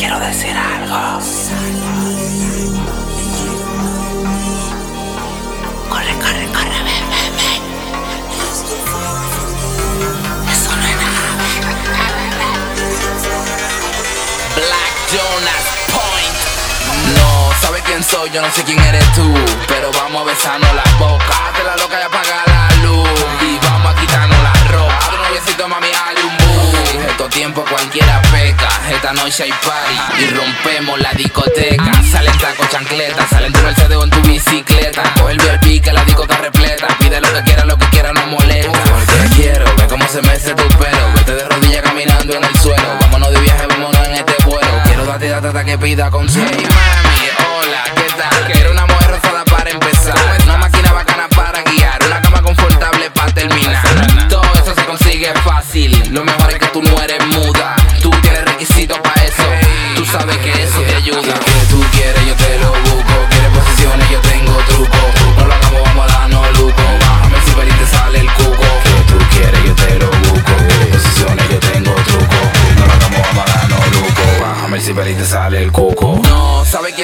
Quiero decir algo. Corre, corre, corre, ven, ven, ven. Eso no es nada. Black Jonas. Yo no sé quién eres tú. Pero vamos a besarnos la boca. Hazte la loca y apaga la luz. Y vamos a quitarnos la ropa. Un noviecito, mami, dale un boom. Estos tiempos cualquiera peca. Esta noche hay party. Y rompemos la discoteca. Salen tacos, chancletas. Salen tu Mercedes o en tu bicicleta. Coge el VIP que la disco está repleta. Pide lo que quiera, lo que quiera, no molesta. Porque quiero, ve cómo se mece tu pelo. Vete de rodillas caminando en el suelo. Vámonos de viaje, vámonos en este vuelo. Quiero darte data hasta que pida consejo. Mami, ¿qué? Quiero una mujer rosada para empezar. Una máquina bacana para guiar. Una cama confortable para terminar. Todo eso se consigue fácil. Lo mejor es que tú no eres muda. Tú tienes requisitos para eso. Tú sabes que eso te ayuda. Que tú quieres, yo te lo busco. Quieres posiciones, yo tengo truco. No lo hagamos, vamos a darnos luco. Bájame super y te sale el cuco. Que tú quieres, yo te lo busco. Quieres posiciones, yo tengo truco. No lo hagamos, vamos a darnos luco. Bájame ciber y te sale el cuco.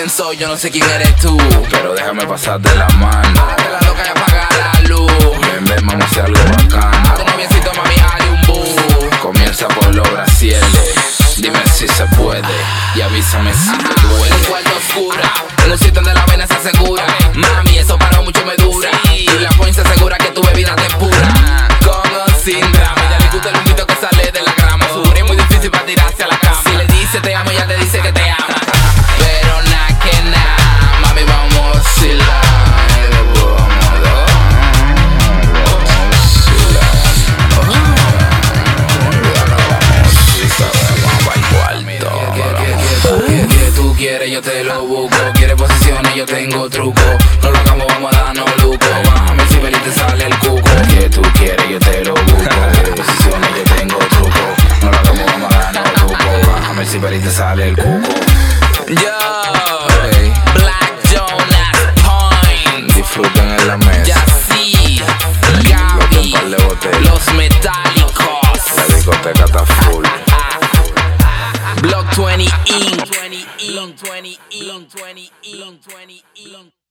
No, ¿sabes quién soy? Yo no sé quién eres tú. Pero déjame pasar de la mano. Hazte la loca y apaga la luz. Ven, ven, vamos a hacer algo bacano. Hazte noviecito, mami, dale un boom. Comienza por los brasieles. Dime si se puede y avísame si te duele. Un cuarto oscura, en un sitio donde la vena se asegura. Mami, eso para mucho me dura. Y la point se asegura que tu bebida te pura. Con o sin quieres, yo te lo busco. Quieres posiciones, yo tengo truco. No lo hagamos, vamos a darnos luco. Bájame el ciber y te sale el cuco. Que tú quieres, yo te lo busco. Quieres posiciones, yo tengo truco. No lo hagamos, vamos a darnos luco. Bájame el ciber y te sale el cuco. Yo, Black 20 E. 20 E. 20 E.